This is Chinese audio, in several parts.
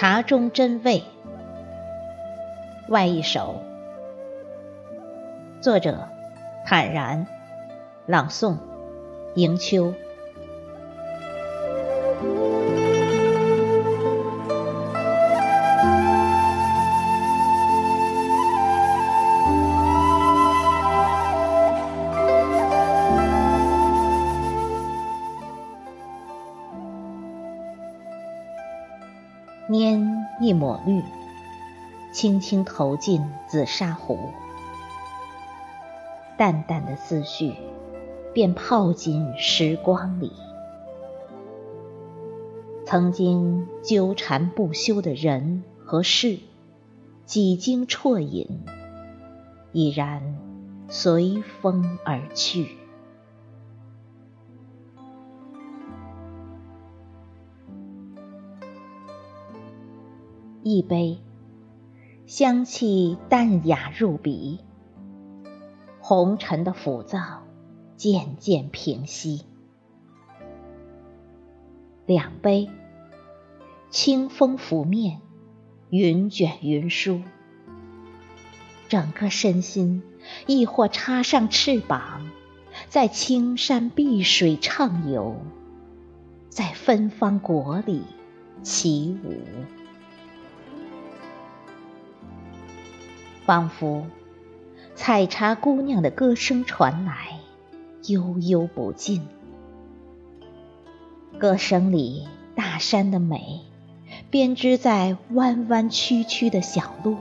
茶中真味。外一首，作者：坦然，朗诵：迎秋。拈一抹绿，轻轻投进紫砂壶，淡淡的思绪便泡进时光里。曾经纠缠不休的人和事，几经啜饮，已然随风而去。一杯，香气淡雅入鼻，红尘的浮躁渐渐平息。两杯，清风拂面，云卷云舒，整个身心亦或插上翅膀，在青山碧水畅游，在芬芳国里起舞。仿佛采茶姑娘的歌声传来，悠悠不尽。歌声里大山的美，编织在弯弯曲曲的小路，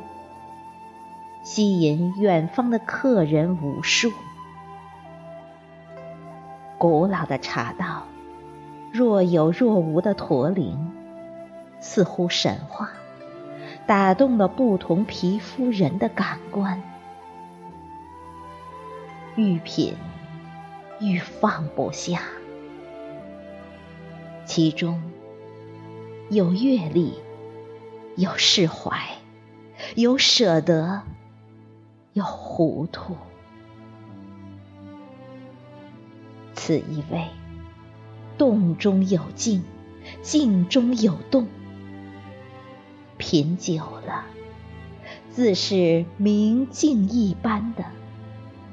吸引远方的客人无数。古老的茶道，若有若无的驼铃，似乎神话。打动了不同皮肤人的感官，愈品愈放不下。其中有阅历，有释怀，有舍得，有糊涂。此一味，动中有静，静中有动。品久了，自是明镜一般的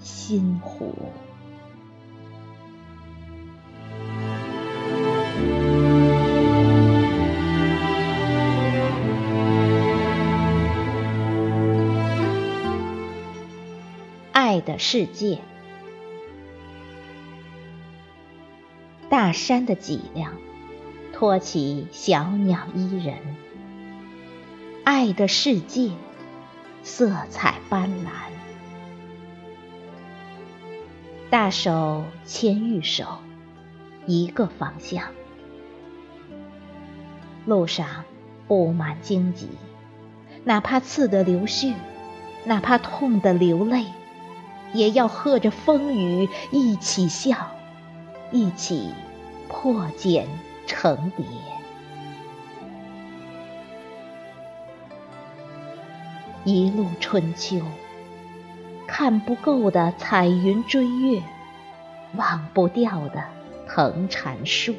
心湖。爱的世界，大山的脊梁，托起小鸟依人。爱的世界，色彩斑斓。大手牵玉手，一个方向。路上布满荆棘，哪怕刺得流血，哪怕痛得流泪，也要和着风雨一起笑，一起破茧成蝶。一路春秋，看不够的彩云追月，忘不掉的藤缠树。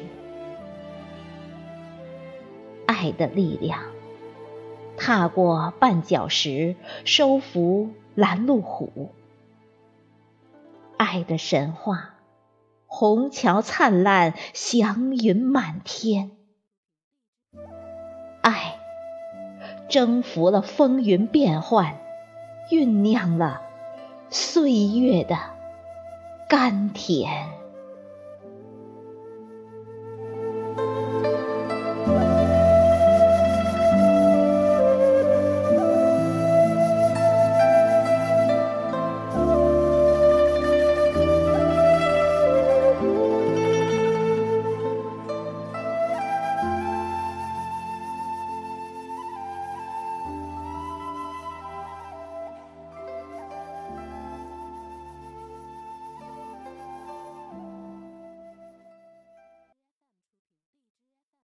爱的力量，踏过绊脚石，收服拦路虎。爱的神话，虹桥灿烂，祥云满天。征服了风云变幻，酝酿了岁月的甘甜。